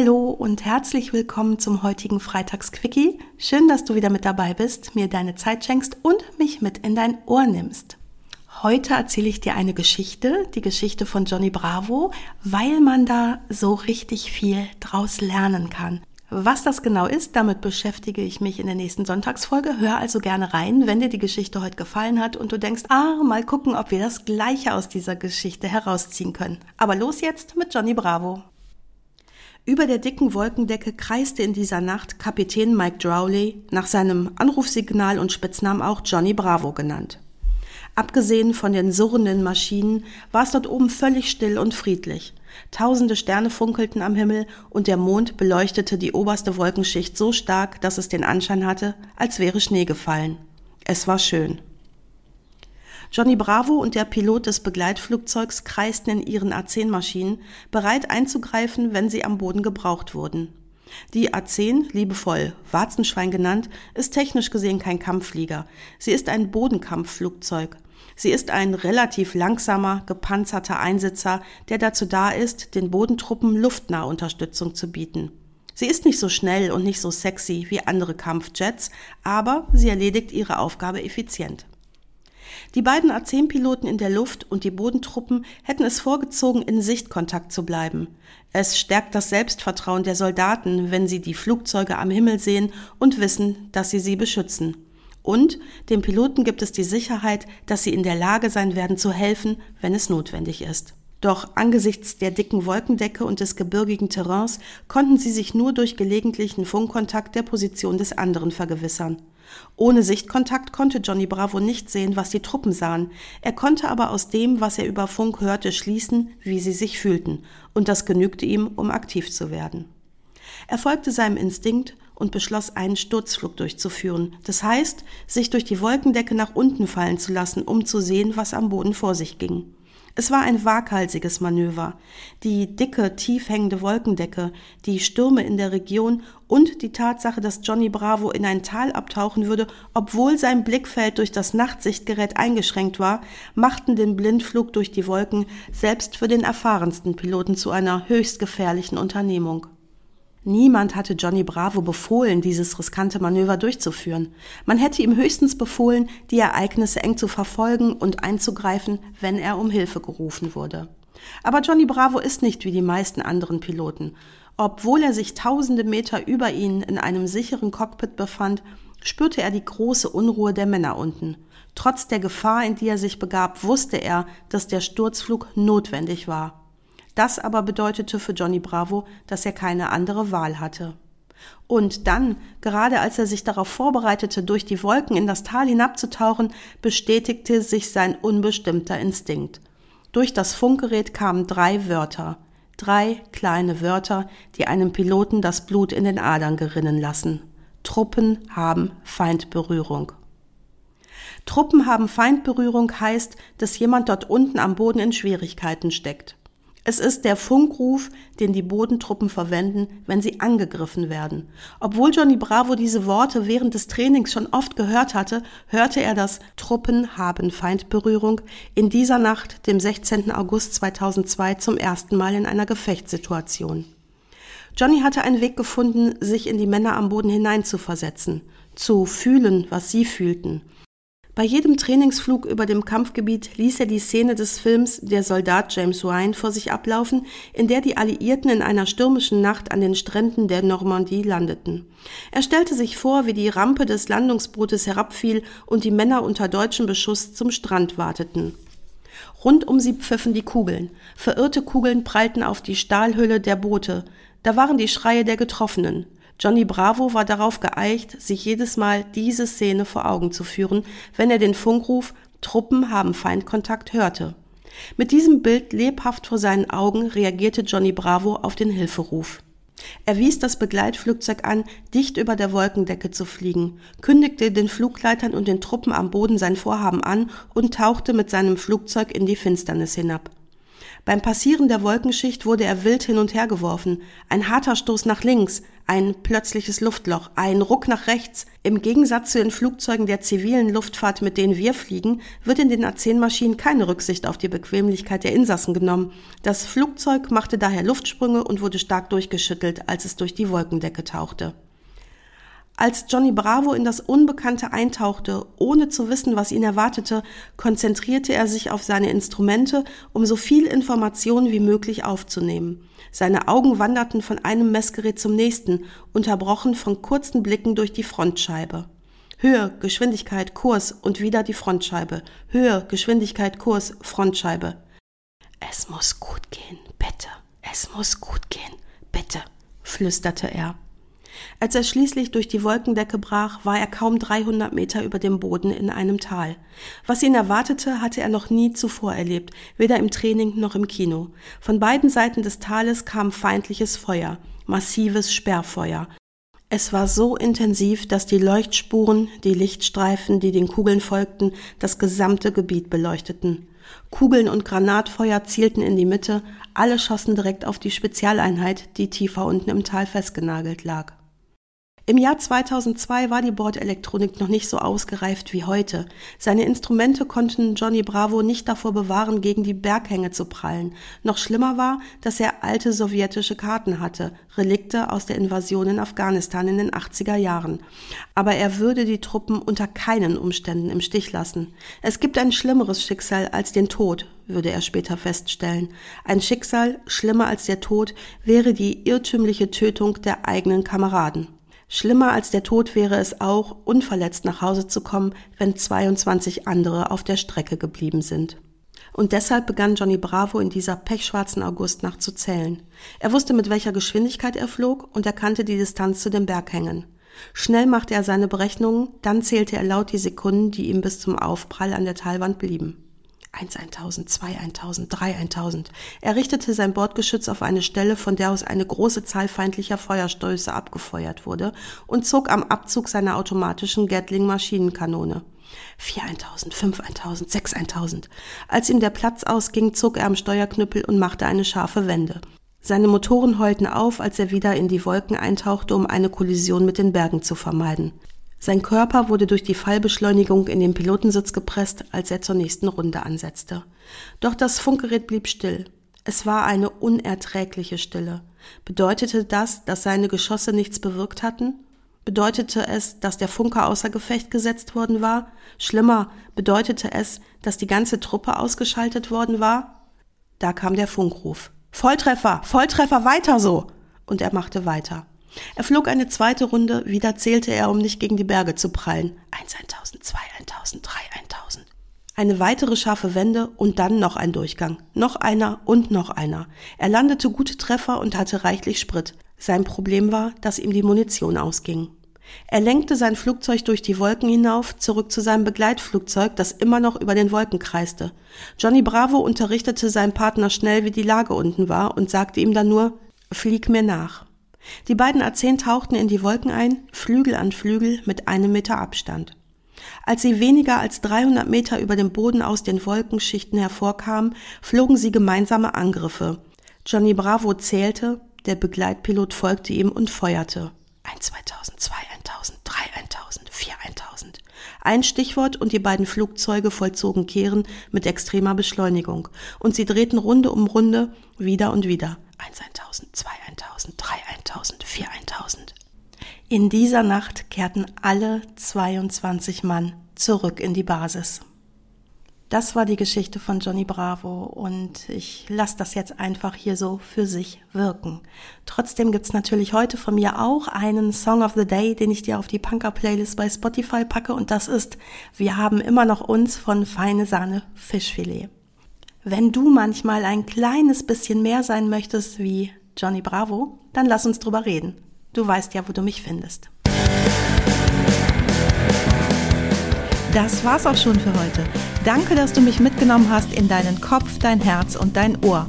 Hallo und herzlich willkommen zum heutigen Freitagsquickie. Schön, dass du wieder mit dabei bist, mir deine Zeit schenkst und mich mit in dein Ohr nimmst. Heute erzähle ich dir eine Geschichte, die Geschichte von Johnny Bravo, weil man da so richtig viel draus lernen kann. Was das genau ist, damit beschäftige ich mich in der nächsten Sonntagsfolge. Hör also gerne rein, wenn dir die Geschichte heute gefallen hat und du denkst, ah, mal gucken, ob wir das Gleiche aus dieser Geschichte herausziehen können. Aber los jetzt mit Johnny Bravo. Über der dicken Wolkendecke kreiste in dieser Nacht Kapitän Mike Drowley, nach seinem Anrufsignal und Spitznamen auch Johnny Bravo genannt. Abgesehen von den surrenden Maschinen war es dort oben völlig still und friedlich. Tausende Sterne funkelten am Himmel und der Mond beleuchtete die oberste Wolkenschicht so stark, dass es den Anschein hatte, als wäre Schnee gefallen. Es war schön. Johnny Bravo und der Pilot des Begleitflugzeugs kreisten in ihren A-10-Maschinen, bereit einzugreifen, wenn sie am Boden gebraucht wurden. Die A-10, liebevoll Warzenschwein genannt, ist technisch gesehen kein Kampfflieger. Sie ist ein Bodenkampfflugzeug. Sie ist ein relativ langsamer, gepanzerter Einsitzer, der dazu da ist, den Bodentruppen Luftnahunterstützung zu bieten. Sie ist nicht so schnell und nicht so sexy wie andere Kampfjets, aber sie erledigt ihre Aufgabe effizient. Die beiden A-10-Piloten in der Luft und die Bodentruppen hätten es vorgezogen, in Sichtkontakt zu bleiben. Es stärkt das Selbstvertrauen der Soldaten, wenn sie die Flugzeuge am Himmel sehen und wissen, dass sie sie beschützen. Und den Piloten gibt es die Sicherheit, dass sie in der Lage sein werden zu helfen, wenn es notwendig ist. Doch angesichts der dicken Wolkendecke und des gebirgigen Terrains konnten sie sich nur durch gelegentlichen Funkkontakt der Position des anderen vergewissern. Ohne Sichtkontakt konnte Johnny Bravo nicht sehen, was die Truppen sahen. Er konnte aber aus dem, was er über Funk hörte, schließen, wie sie sich fühlten, und das genügte ihm, um aktiv zu werden. Er folgte seinem Instinkt und beschloss, einen Sturzflug durchzuführen. Das heißt, sich durch die Wolkendecke nach unten fallen zu lassen, um zu sehen, was am Boden vor sich ging. Es war ein waghalsiges Manöver. Die dicke, tief hängende Wolkendecke, die Stürme in der Region und die Tatsache, dass Johnny Bravo in ein Tal abtauchen würde, obwohl sein Blickfeld durch das Nachtsichtgerät eingeschränkt war, machten den Blindflug durch die Wolken selbst für den erfahrensten Piloten zu einer höchst gefährlichen Unternehmung. Niemand hatte Johnny Bravo befohlen, dieses riskante Manöver durchzuführen. Man hätte ihm höchstens befohlen, die Ereignisse eng zu verfolgen und einzugreifen, wenn er um Hilfe gerufen wurde. Aber Johnny Bravo ist nicht wie die meisten anderen Piloten. Obwohl er sich tausende Meter über ihnen in einem sicheren Cockpit befand, spürte er die große Unruhe der Männer unten. Trotz der Gefahr, in die er sich begab, wusste er, dass der Sturzflug notwendig war. Das aber bedeutete für Johnny Bravo, dass er keine andere Wahl hatte. Und dann, gerade als er sich darauf vorbereitete, durch die Wolken in das Tal hinabzutauchen, bestätigte sich sein unbestimmter Instinkt. Durch das Funkgerät kamen drei Wörter, drei kleine Wörter, die einem Piloten das Blut in den Adern gerinnen lassen. Truppen haben Feindberührung. Truppen haben Feindberührung heißt, dass jemand dort unten am Boden in Schwierigkeiten steckt. Es ist der Funkruf, den die Bodentruppen verwenden, wenn sie angegriffen werden. Obwohl Johnny Bravo diese Worte während des Trainings schon oft gehört hatte, hörte er das Truppen haben Feindberührung in dieser Nacht, dem 16. August 2002, zum ersten Mal in einer Gefechtssituation. Johnny hatte einen Weg gefunden, sich in die Männer am Boden hineinzuversetzen, zu fühlen, was sie fühlten. Bei jedem Trainingsflug über dem Kampfgebiet ließ er die Szene des Films Der Soldat James Ryan vor sich ablaufen, in der die Alliierten in einer stürmischen Nacht an den Stränden der Normandie landeten. Er stellte sich vor, wie die Rampe des Landungsbootes herabfiel und die Männer unter deutschem Beschuss zum Strand warteten. Rund um sie pfiffen die Kugeln. Verirrte Kugeln prallten auf die Stahlhülle der Boote. Da waren die Schreie der Getroffenen. Johnny Bravo war darauf geeicht, sich jedes Mal diese Szene vor Augen zu führen, wenn er den Funkruf Truppen haben Feindkontakt hörte. Mit diesem Bild lebhaft vor seinen Augen reagierte Johnny Bravo auf den Hilferuf. Er wies das Begleitflugzeug an, dicht über der Wolkendecke zu fliegen, kündigte den Flugleitern und den Truppen am Boden sein Vorhaben an und tauchte mit seinem Flugzeug in die Finsternis hinab. Beim Passieren der Wolkenschicht wurde er wild hin und her geworfen. Ein harter Stoß nach links, ein plötzliches Luftloch, ein Ruck nach rechts. Im Gegensatz zu den Flugzeugen der zivilen Luftfahrt, mit denen wir fliegen, wird in den A-10-Maschinen keine Rücksicht auf die Bequemlichkeit der Insassen genommen. Das Flugzeug machte daher Luftsprünge und wurde stark durchgeschüttelt, als es durch die Wolkendecke tauchte. Als Johnny Bravo in das Unbekannte eintauchte, ohne zu wissen, was ihn erwartete, konzentrierte er sich auf seine Instrumente, um so viel Information wie möglich aufzunehmen. Seine Augen wanderten von einem Messgerät zum nächsten, unterbrochen von kurzen Blicken durch die Frontscheibe. Höhe, Geschwindigkeit, Kurs und wieder die Frontscheibe. Höhe, Geschwindigkeit, Kurs, Frontscheibe. Es muss gut gehen, bitte. Es muss gut gehen, bitte, flüsterte er. Als er schließlich durch die Wolkendecke brach, war er kaum 300 Meter über dem Boden in einem Tal. Was ihn erwartete, hatte er noch nie zuvor erlebt, weder im Training noch im Kino. Von beiden Seiten des Tales kam feindliches Feuer, massives Sperrfeuer. Es war so intensiv, dass die Leuchtspuren, die Lichtstreifen, die den Kugeln folgten, das gesamte Gebiet beleuchteten. Kugeln und Granatfeuer zielten in die Mitte, alle schossen direkt auf die Spezialeinheit, die tiefer unten im Tal festgenagelt lag. Im Jahr 2002 war die Bordelektronik noch nicht so ausgereift wie heute. Seine Instrumente konnten Johnny Bravo nicht davor bewahren, gegen die Berghänge zu prallen. Noch schlimmer war, dass er alte sowjetische Karten hatte, Relikte aus der Invasion in Afghanistan in den 80er Jahren. Aber er würde die Truppen unter keinen Umständen im Stich lassen. Es gibt ein schlimmeres Schicksal als den Tod, würde er später feststellen. Ein Schicksal, schlimmer als der Tod, wäre die irrtümliche Tötung der eigenen Kameraden. Schlimmer als der Tod wäre es auch, unverletzt nach Hause zu kommen, wenn 22 andere auf der Strecke geblieben sind. Und deshalb begann Johnny Bravo in dieser pechschwarzen Augustnacht zu zählen. Er wusste, mit welcher Geschwindigkeit er flog und erkannte die Distanz zu den Berghängen. Schnell machte er seine Berechnungen, dann zählte er laut die Sekunden, die ihm bis zum Aufprall an der Talwand blieben. Eins 1000, zwei 1000, drei 1000. Er richtete sein Bordgeschütz auf eine Stelle, von der aus eine große Zahl feindlicher Feuerstöße abgefeuert wurde und zog am Abzug seiner automatischen Gatling-Maschinenkanone. Vier 1000, fünf 1000, sechs 1000. Als ihm der Platz ausging, zog er am Steuerknüppel und machte eine scharfe Wende. Seine Motoren heulten auf, als er wieder in die Wolken eintauchte, um eine Kollision mit den Bergen zu vermeiden. Sein Körper wurde durch die Fallbeschleunigung in den Pilotensitz gepresst, als er zur nächsten Runde ansetzte. Doch das Funkgerät blieb still. Es war eine unerträgliche Stille. Bedeutete das, dass seine Geschosse nichts bewirkt hatten? Bedeutete es, dass der Funker außer Gefecht gesetzt worden war? Schlimmer, bedeutete es, dass die ganze Truppe ausgeschaltet worden war? Da kam der Funkruf. Volltreffer, Volltreffer, weiter so! Und er machte weiter. Er flog eine zweite Runde, wieder zählte er, um nicht gegen die Berge zu prallen. Eins, eintausend, zwei, eintausend, drei, eintausend. Eine weitere scharfe Wende und dann noch ein Durchgang. Noch einer und noch einer. Er landete gute Treffer und hatte reichlich Sprit. Sein Problem war, dass ihm die Munition ausging. Er lenkte sein Flugzeug durch die Wolken hinauf, zurück zu seinem Begleitflugzeug, das immer noch über den Wolken kreiste. Johnny Bravo unterrichtete seinen Partner schnell, wie die Lage unten war, und sagte ihm dann nur, flieg mir nach. Die beiden A10 tauchten in die Wolken ein, Flügel an Flügel mit einem Meter Abstand. Als sie weniger als 300 Meter über dem Boden aus den Wolkenschichten hervorkamen, flogen sie gemeinsame Angriffe. Johnny Bravo zählte, der Begleitpilot folgte ihm und feuerte. 1 2000, 2 1000, 3 1000, 4 1000. Ein Stichwort und die beiden Flugzeuge vollzogen Kehren mit extremer Beschleunigung und sie drehten Runde um Runde wieder und wieder. 1 1000, 2 1000, 3 1000, 4 1000. In dieser Nacht kehrten alle 22 Mann zurück in die Basis. Das war die Geschichte von Johnny Bravo und ich lasse das jetzt einfach hier so für sich wirken. Trotzdem gibt's natürlich heute von mir auch einen Song of the Day, den ich dir auf die Punker-Playlist bei Spotify packe und das ist Wir haben immer noch uns von Feine Sahne Fischfilet. Wenn du manchmal ein kleines bisschen mehr sein möchtest wie Johnny Bravo, dann lass uns drüber reden. Du weißt ja, wo du mich findest. Das war's auch schon für heute. Danke, dass du mich mitgenommen hast in deinen Kopf, dein Herz und dein Ohr.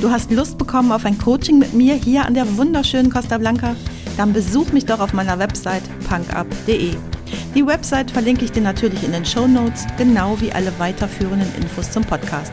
Du hast Lust bekommen auf ein Coaching mit mir hier an der wunderschönen Costa Blanca? Dann besuch mich doch auf meiner Website punkup.de. Die Website verlinke ich dir natürlich in den Show Notes, genau wie alle weiterführenden Infos zum Podcast.